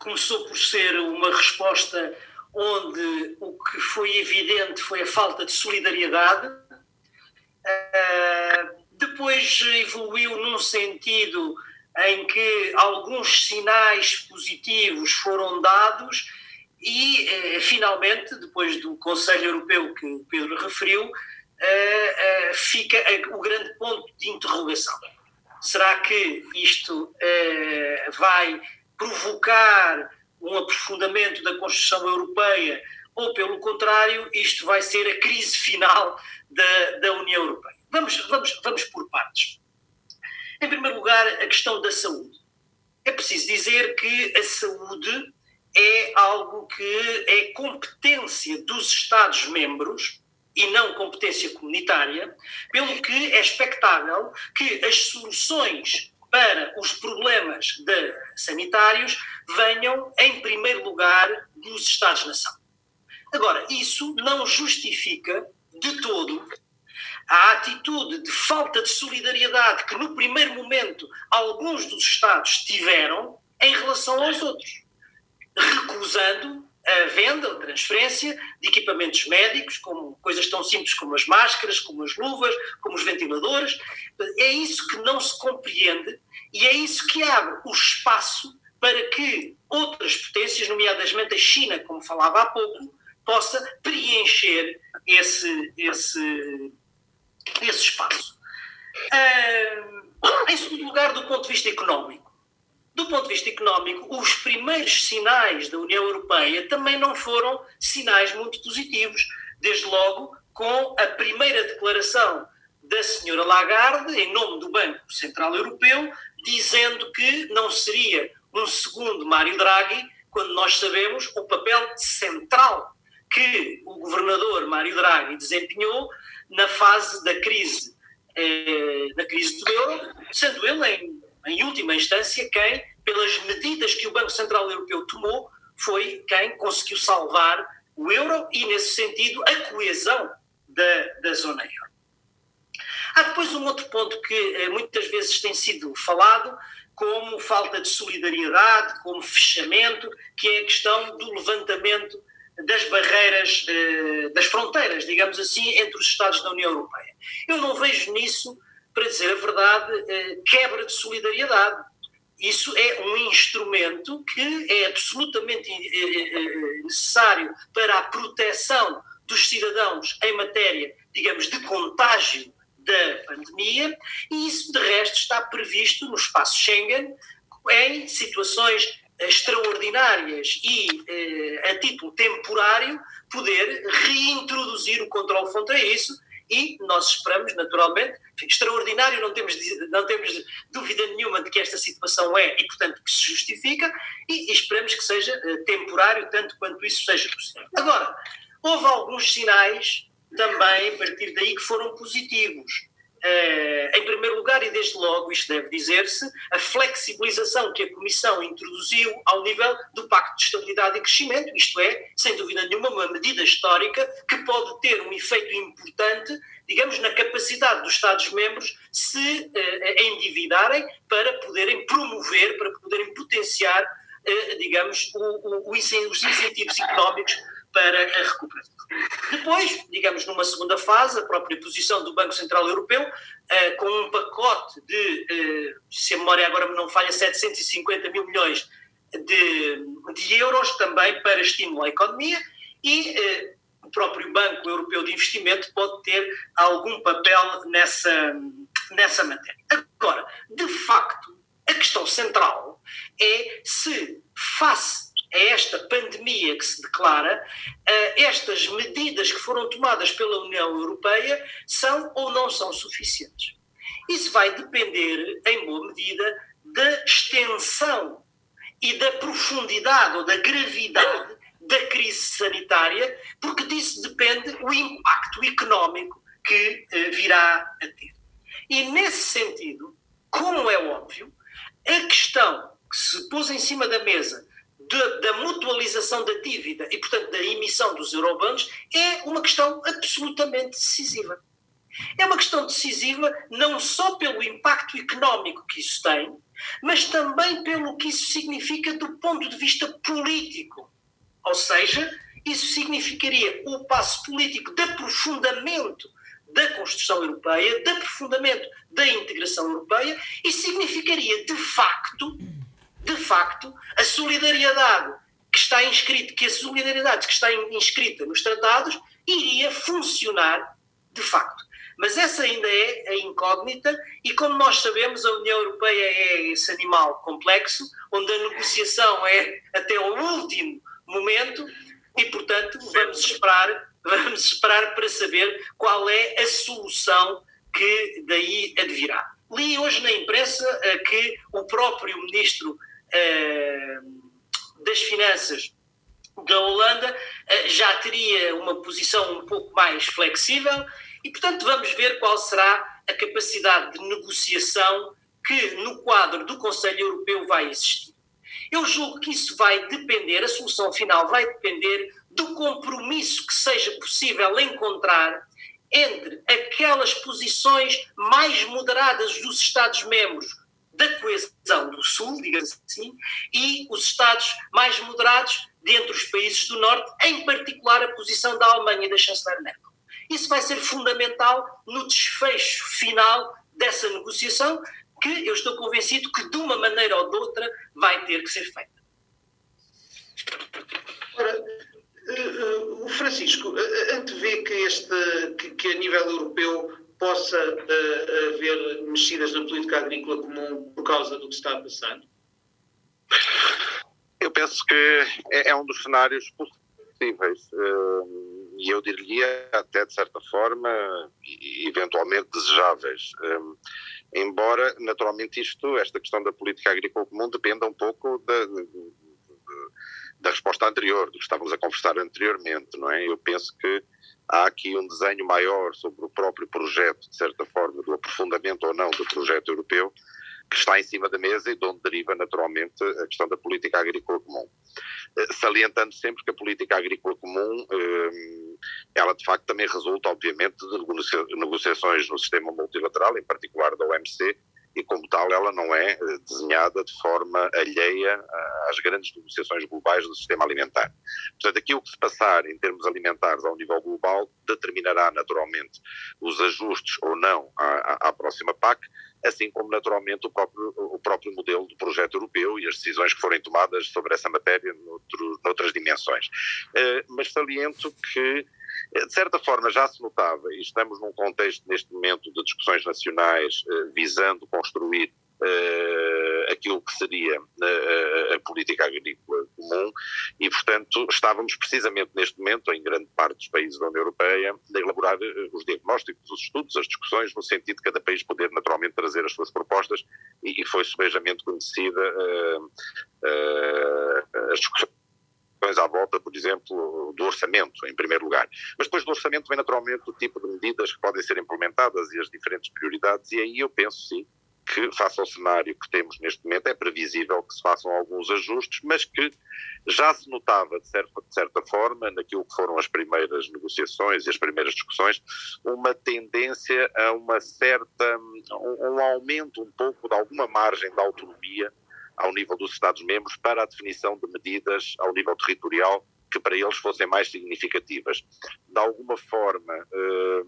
começou por ser uma resposta onde o que foi evidente foi a falta de solidariedade, eh, depois evoluiu num sentido em que alguns sinais positivos foram dados e, finalmente, depois do Conselho Europeu que o Pedro referiu, uh, fica o grande ponto de interrogação. Será que isto vai provocar um aprofundamento da construção europeia ou, pelo contrário, isto vai ser a crise final da, da União Europeia? Vamos, vamos, vamos por partes. Em primeiro lugar, a questão da saúde. É preciso dizer que a saúde é algo que é competência dos Estados-membros e não competência comunitária, pelo que é expectável que as soluções para os problemas de sanitários venham, em primeiro lugar, dos Estados-nação. Agora, isso não justifica de todo a atitude de falta de solidariedade que, no primeiro momento, alguns dos Estados tiveram em relação aos outros, recusando a venda ou transferência de equipamentos médicos, como coisas tão simples como as máscaras, como as luvas, como os ventiladores. É isso que não se compreende e é isso que abre o espaço para que outras potências, nomeadamente a China, como falava há pouco, possa preencher esse, esse, esse espaço. Uh, em segundo lugar, do ponto de vista económico, do ponto de vista económico, os primeiros sinais da União Europeia também não foram sinais muito positivos. Desde logo, com a primeira declaração da senhora Lagarde, em nome do Banco Central Europeu, dizendo que não seria um segundo Mário Draghi, quando nós sabemos o papel central que o governador Mário Draghi desempenhou na fase da crise, eh, da crise do euro, sendo ele, em, em última instância, quem, pelas medidas que o Banco Central Europeu tomou, foi quem conseguiu salvar o euro e, nesse sentido, a coesão da, da zona euro. Há depois um outro ponto que eh, muitas vezes tem sido falado, como falta de solidariedade, como fechamento, que é a questão do levantamento das barreiras, eh, das fronteiras, digamos assim, entre os Estados da União Europeia. Eu não vejo nisso, para dizer a verdade, eh, quebra de solidariedade. Isso é um instrumento que é absolutamente eh, necessário para a proteção dos cidadãos em matéria, digamos, de contágio da pandemia, e isso, de resto, está previsto no espaço Schengen em situações extraordinárias e, eh, a título temporário, poder reintroduzir o controle fronteiriço e nós esperamos, naturalmente, extraordinário, não temos, não temos dúvida nenhuma de que esta situação é e, portanto, que se justifica e, e esperamos que seja eh, temporário, tanto quanto isso seja possível. Agora, houve alguns sinais também, a partir daí, que foram positivos. Uh, em primeiro lugar, e desde logo, isto deve dizer-se, a flexibilização que a Comissão introduziu ao nível do Pacto de Estabilidade e Crescimento, isto é, sem dúvida nenhuma, uma medida histórica que pode ter um efeito importante, digamos, na capacidade dos Estados-membros se uh, endividarem para poderem promover, para poderem potenciar, uh, digamos, o, o, os incentivos económicos para a recuperação. Depois, digamos, numa segunda fase, a própria posição do Banco Central Europeu, uh, com um pacote de, uh, se a memória agora não falha, 750 mil milhões de, de euros também para estimular a economia e uh, o próprio Banco Europeu de Investimento pode ter algum papel nessa, nessa matéria. Agora, de facto, a questão central é se, face a esta pandemia que se declara, estas medidas que foram tomadas pela União Europeia são ou não são suficientes. Isso vai depender, em boa medida, da extensão e da profundidade ou da gravidade da crise sanitária, porque disso depende o impacto económico que eh, virá a ter. E nesse sentido, como é óbvio, a questão que se pôs em cima da mesa da mutualização da dívida e, portanto, da emissão dos eurobonds é uma questão absolutamente decisiva. É uma questão decisiva não só pelo impacto económico que isso tem, mas também pelo que isso significa do ponto de vista político. Ou seja, isso significaria o passo político de aprofundamento da construção europeia, de aprofundamento da integração europeia, e significaria, de facto, de facto, a solidariedade que está inscrita, que a solidariedade que está inscrita nos tratados iria funcionar de facto. Mas essa ainda é a incógnita, e como nós sabemos, a União Europeia é esse animal complexo, onde a negociação é até o último momento, e portanto vamos esperar, vamos esperar para saber qual é a solução que daí advirá. Li hoje na imprensa eh, que o próprio ministro das finanças da Holanda eh, já teria uma posição um pouco mais flexível e, portanto, vamos ver qual será a capacidade de negociação que no quadro do Conselho Europeu vai existir. Eu julgo que isso vai depender, a solução final vai depender do compromisso que seja possível encontrar entre aquelas posições mais moderadas dos Estados-membros da coesão do Sul, digamos assim, e os Estados mais moderados dentre os países do Norte, em particular a posição da Alemanha e da chanceler Merkel. Isso vai ser fundamental no desfecho final dessa negociação, que eu estou convencido que de uma maneira ou de outra vai ter que ser feita. Ora, uh, uh, Francisco, uh, antevê que, este, que, que, a nível europeu possa haver mexidas na política agrícola comum por causa do que está a passar? Eu penso que é, é um dos cenários possíveis e eu diria até de certa forma eventualmente desejáveis embora naturalmente isto esta questão da política agrícola comum dependa um pouco da, da resposta anterior, do que estávamos a conversar anteriormente, não é? Eu penso que há aqui um desenho maior sobre o próprio projeto, de certa forma, do aprofundamento ou não do projeto europeu, que está em cima da mesa e de onde deriva naturalmente a questão da política agrícola comum. Eh, salientando sempre que a política agrícola comum, eh, ela de facto também resulta, obviamente, de negociações no sistema multilateral, em particular da OMC, e, como tal, ela não é eh, desenhada de forma alheia às grandes negociações globais do sistema alimentar. Portanto, aqui o que se passar em termos alimentares ao nível global determinará naturalmente os ajustes ou não à, à próxima PAC, assim como naturalmente o próprio, o próprio modelo do projeto europeu e as decisões que forem tomadas sobre essa matéria noutro, noutras dimensões. Uh, mas saliento que eh, de certa forma já se notava, e estamos num contexto neste momento de discussões nacionais uh, visando construir uh, aquilo que seria a política agrícola comum e, portanto, estávamos precisamente neste momento, em grande parte dos países da União Europeia, a elaborar os diagnósticos, os estudos, as discussões, no sentido de cada país poder naturalmente trazer as suas propostas e, e foi subejamente conhecida as discussões à volta, por exemplo, do orçamento, em primeiro lugar. Mas depois do orçamento vem naturalmente o tipo de medidas que podem ser implementadas e as diferentes prioridades, e aí eu penso sim que, face ao cenário que temos neste momento, é previsível que se façam alguns ajustes, mas que já se notava, de certa, de certa forma, naquilo que foram as primeiras negociações e as primeiras discussões, uma tendência a uma certa, um, um aumento um pouco de alguma margem da autonomia ao nível dos Estados-membros para a definição de medidas ao nível territorial que para eles fossem mais significativas. De alguma forma, eh,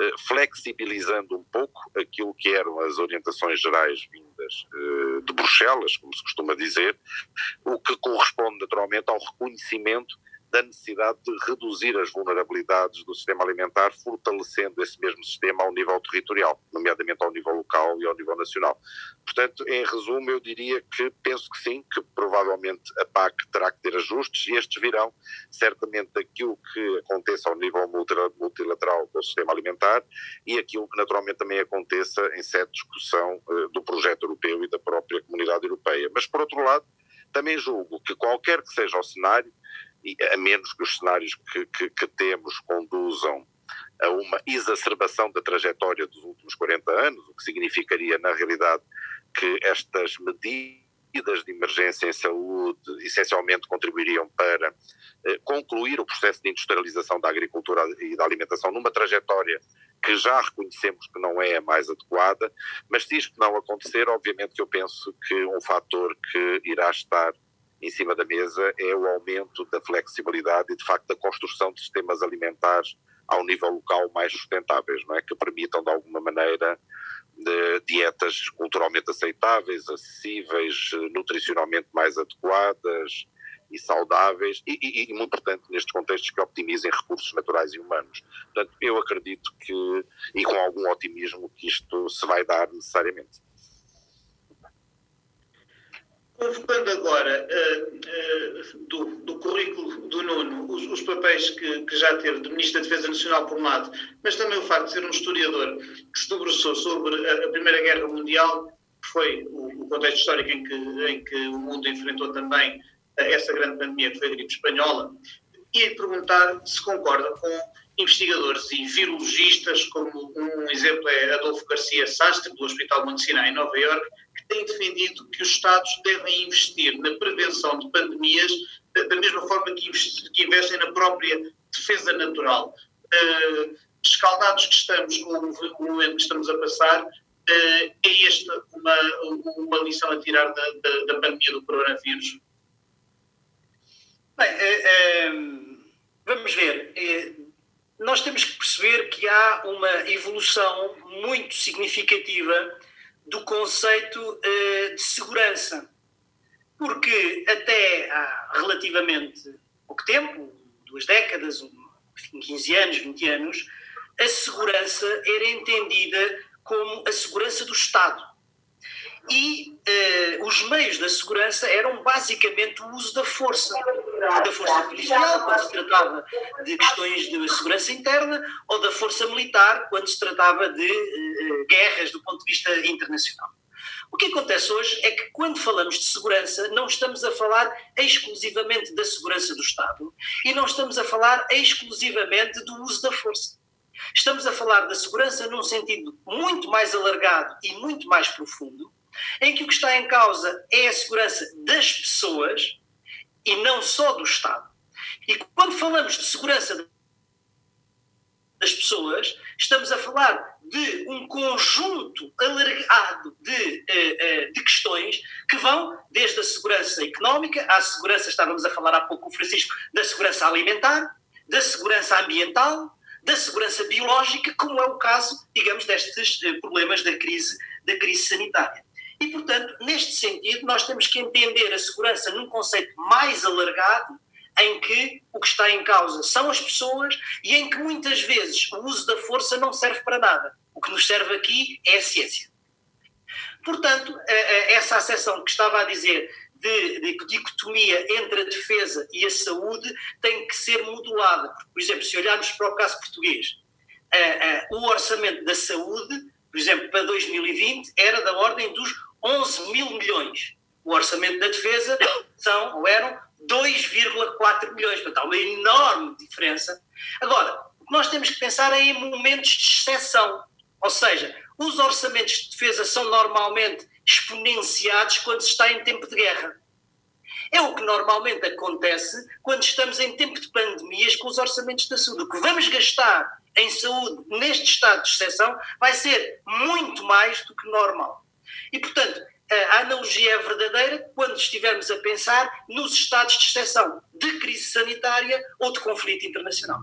eh, flexibilizando um pouco aquilo que eram as orientações gerais vindas eh, de Bruxelas, como se costuma dizer, o que corresponde naturalmente ao reconhecimento da necessidade de reduzir as vulnerabilidades do sistema alimentar, fortalecendo esse mesmo sistema ao nível territorial, nomeadamente ao nível local e ao nível nacional. Portanto, em resumo, eu diria que penso que sim, que provavelmente a PAC terá que ter ajustes e estes virão certamente daquilo que aconteça ao nível multilateral do sistema alimentar e aquilo que naturalmente também aconteça em sede de discussão uh, do projeto europeu e da própria comunidade europeia. Mas, por outro lado, também julgo que qualquer que seja o cenário, a menos que os cenários que, que, que temos conduzam a uma exacerbação da trajetória dos últimos 40 anos, o que significaria, na realidade, que estas medidas de emergência em saúde essencialmente contribuiriam para eh, concluir o processo de industrialização da agricultura e da alimentação numa trajetória que já reconhecemos que não é a mais adequada, mas se isto não acontecer, obviamente que eu penso que um fator que irá estar em cima da mesa é o aumento da flexibilidade e, de facto, da construção de sistemas alimentares ao nível local mais sustentáveis, não é? Que permitam, de alguma maneira, de dietas culturalmente aceitáveis, acessíveis, nutricionalmente mais adequadas e saudáveis e, e, e, muito importante nestes contextos que optimizem recursos naturais e humanos. Portanto, eu acredito que, e com algum otimismo, que isto se vai dar necessariamente. Convocando agora uh, uh, do, do, currículo do Nuno os, os papéis que, que, já teve de Ministro da Defesa Nacional por um lado, mas também o facto de ser um historiador que se debruçou sobre a, a Primeira Guerra Mundial, que foi o, o contexto histórico em que, em que, o mundo enfrentou também essa grande pandemia que foi a gripe espanhola, e perguntar se concorda com investigadores e virologistas, como um exemplo é Adolfo Garcia Sastre, do Hospital Monte em Nova Iorque, que tem defendido que os Estados devem investir na prevenção de pandemias da mesma forma que investem na própria defesa natural. Uh, escaldados que estamos com o momento que estamos a passar, uh, é esta uma, uma lição a tirar da, da, da pandemia do coronavírus? Bem, é, é, vamos ver. Nós temos que perceber que há uma evolução muito significativa do conceito eh, de segurança. Porque até há relativamente pouco tempo, duas décadas, 15 anos, 20 anos, a segurança era entendida como a segurança do Estado. E eh, os meios da segurança eram basicamente o uso da força, da força policial, quando se tratava de questões de segurança interna, ou da força militar, quando se tratava de eh, guerras do ponto de vista internacional. O que acontece hoje é que, quando falamos de segurança, não estamos a falar exclusivamente da segurança do Estado e não estamos a falar exclusivamente do uso da força. Estamos a falar da segurança num sentido muito mais alargado e muito mais profundo, em que o que está em causa é a segurança das pessoas e não só do Estado. E quando falamos de segurança das pessoas, estamos a falar de um conjunto alargado de, eh, eh, de questões que vão desde a segurança económica à segurança, estávamos a falar há pouco, o Francisco, da segurança alimentar, da segurança ambiental, da segurança biológica, como é o caso, digamos, destes eh, problemas da crise, da crise sanitária. E, portanto, neste sentido, nós temos que entender a segurança num conceito mais alargado, em que o que está em causa são as pessoas e em que muitas vezes o uso da força não serve para nada. O que nos serve aqui é a ciência. Portanto, essa acessão que estava a dizer de, de, dicotomia entre a defesa e a saúde tem que ser modulada. Por exemplo, se olharmos para o caso português, o orçamento da saúde, por exemplo, para 2020, era da ordem dos 11 mil milhões. O orçamento da defesa são, ou eram 2,4 milhões. Portanto, há uma enorme diferença. Agora, o que nós temos que pensar é em momentos de exceção. Ou seja, os orçamentos de defesa são normalmente exponenciados quando se está em tempo de guerra. É o que normalmente acontece quando estamos em tempo de pandemias com os orçamentos da saúde. O que vamos gastar em saúde neste estado de exceção vai ser muito mais do que normal. E, portanto, a analogia é verdadeira quando estivermos a pensar nos estados de exceção de crise sanitária ou de conflito internacional.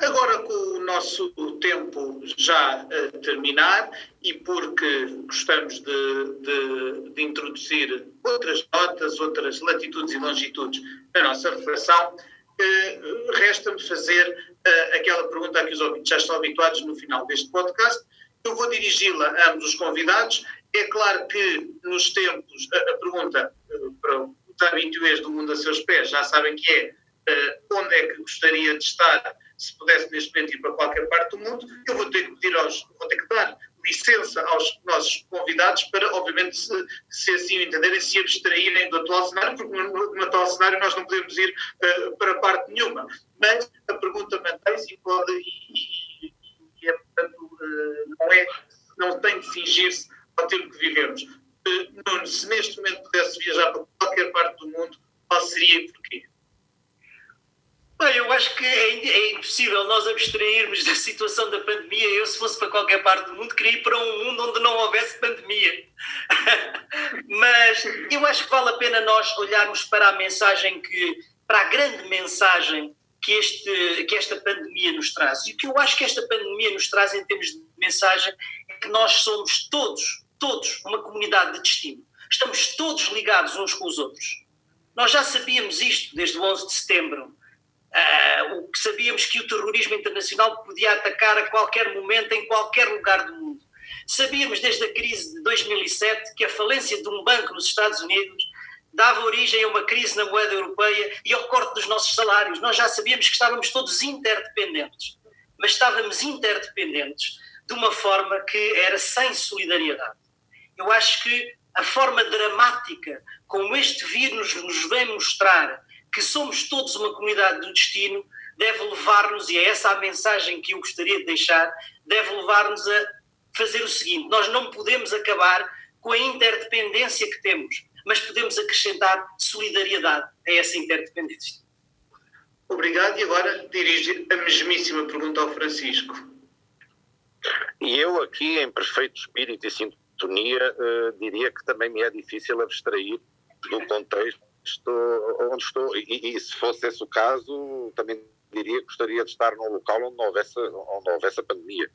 Agora, com o nosso tempo já a terminar e porque gostamos de, de, de introduzir outras notas, outras latitudes e longitudes na nossa reflexão, eh, resta-me fazer uh, aquela pergunta a que os ouvintes já estão habituados no final deste podcast. Eu vou dirigi-la a ambos os convidados. É claro que nos tempos, a, a pergunta uh, para os habituês do mundo a seus pés já sabem que é uh, onde é que gostaria de estar se pudesse neste momento ir para qualquer parte do mundo. Eu vou ter que pedir aos, vou ter que dar licença aos nossos convidados para, obviamente, se, se assim o entenderem, se abstraírem do atual cenário, porque no, no atual cenário nós não podemos ir uh, para parte nenhuma. Mas a pergunta mantém-se e, pode, e, e, é, portanto, uh, não, é, não tem de fingir-se ao tempo que vivemos. Uh, Nuno, se neste momento pudesse viajar para qualquer parte do mundo, qual seria e porquê? Bem, eu acho que é, é, impossível nós abstrairmos da situação da pandemia. Eu, se fosse para qualquer parte do mundo, queria ir para um mundo onde não houvesse pandemia. Mas eu acho que vale a pena nós olharmos para a mensagem que, para a grande mensagem que, este, que esta pandemia nos traz. E o que eu acho que esta pandemia nos traz em termos de mensagem é que nós somos todos, todos, uma comunidade de destino. Estamos todos ligados uns com os outros. Nós já sabíamos isto desde o 11 de setembro Uh, o que sabíamos que o terrorismo internacional podia atacar a qualquer momento, em qualquer lugar do mundo. Sabíamos desde a crise de 2007 que a falência de um banco nos Estados Unidos dava origem a uma crise na moeda europeia e ao corte dos nossos salários. Nós já sabíamos que estávamos todos interdependentes, mas estávamos interdependentes de uma forma que era sem solidariedade. Eu acho que a forma dramática como este vírus nos vem mostrar que somos todos uma comunidade do destino, deve levar-nos, e é essa a mensagem que eu gostaria de deixar, deve levar-nos a fazer o seguinte: nós não podemos acabar com a interdependência que temos, mas podemos acrescentar solidariedade a essa interdependência. Obrigado, e agora dirijo a mesmíssima pergunta ao Francisco. E eu aqui, em perfeito espírito e sintonia uh, diria que também me é difícil abstrair do contexto onde estou. E, e, se fosse esse o caso, também diria que gostaria de estar num local onde não houvesse, onde não houvesse a pandemia.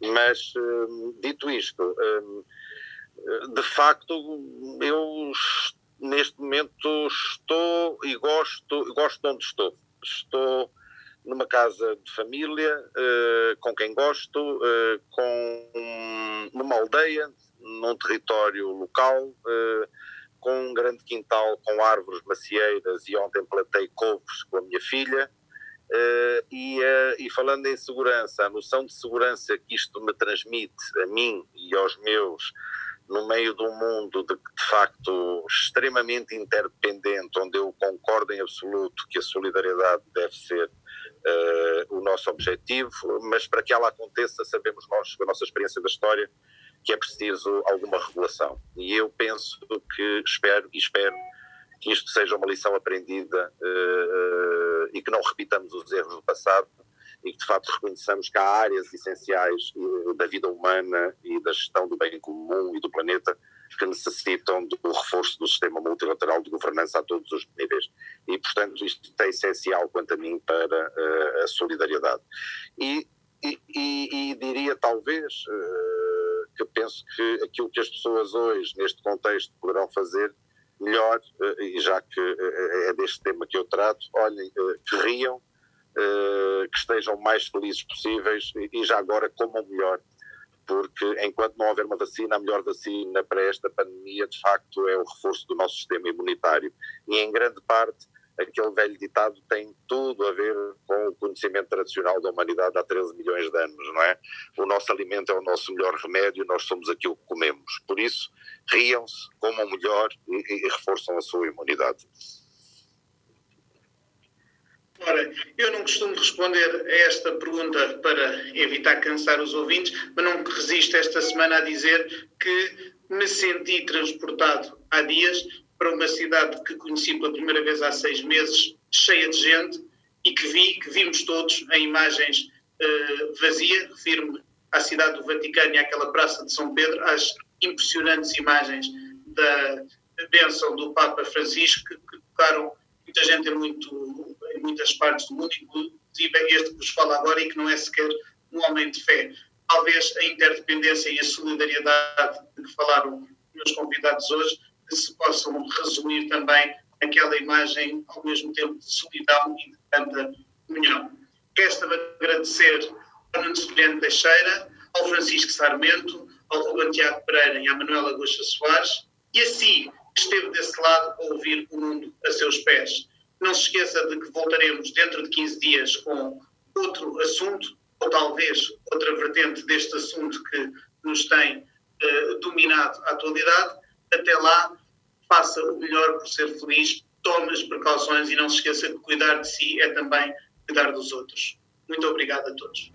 Mas, uh, dito isto, uh, de facto, eu neste momento estou e gosto, gosto de onde estou. Estou numa casa de família, uh, com quem gosto, uh, com numa aldeia, num território local, uh, com um grande quintal com árvores macieiras e ontem plantei couves com a minha filha. E, e, falando em segurança, a noção de segurança que isto me transmite a mim e aos meus no meio de um mundo de, de facto extremamente interdependente, onde eu concordo em absoluto que a solidariedade deve ser uh, o nosso objetivo, mas para que ela aconteça, sabemos nós, com a nossa experiência da história, que é preciso alguma regulação. E eu penso que espero e espero que isto seja uma lição aprendida uh, e que não repitamos os erros do passado e que de facto reconheçamos que há áreas essenciais eh, da vida humana e da gestão do bem comum e do planeta que necessitam do reforço do sistema multilateral de governança a todos os níveis. E, portanto, isto é essencial, quanto a mim, para uh, a solidariedade. E, e, e, e diria, talvez, uh, que penso que aquilo que as pessoas hoje, neste contexto, poderão fazer melhor, e já que é deste tema que eu trato, olhem, que riam, eh, que estejam mais felizes possíveis e, e já agora comam melhor porque enquanto não houver uma vacina, a melhor vacina para esta pandemia, de facto, é o reforço do nosso sistema imunitário. E em grande parte, aquele velho ditado tem tudo a ver com o conhecimento tradicional da humanidade há 13 milhões de anos, não é? O nosso alimento é o nosso melhor remédio, nós somos aquilo que comemos. Por isso, riam-se, comam melhor e, e reforçam a sua imunidade. Ora, eu não costumo responder a esta pergunta para evitar cansar os ouvintes, mas não resisto esta semana a dizer que me senti transportado há dias para uma cidade que conheci pela primeira vez há seis meses, cheia de gente, e que vi, que vimos todos em imagens uh, vazia, refiro-me à cidade do Vaticano e àquela praça de São Pedro, às impressionantes imagens da bênção do Papa Francisco, que, tocaram muita gente em, muito, muitas partes do mundo, inclusive este que vos fala agora e que não é sequer um homem de fé. Talvez a interdependência e a solidariedade de que falaram meus convidados hoje se possam resumir também aquela imagem ao mesmo tempo de solidão e de tanta comunhão. Resta-me agradecer ao Nuno Severino Teixeira, ao Francisco Sarmento, ao Ruben Tiago Pereira e à Manuela Goxa Soares, e assim esteve desse lado a ouvir o mundo a seus pés. Não se esqueça de que voltaremos dentro de 15 dias com outro assunto, ou talvez outra vertente deste assunto que nos tem uh, dominado a atualidade. Até lá, faça o melhor por ser feliz, tome as precauções e não se esqueça que cuidar de si é também cuidar dos outros. Muito obrigado a todos.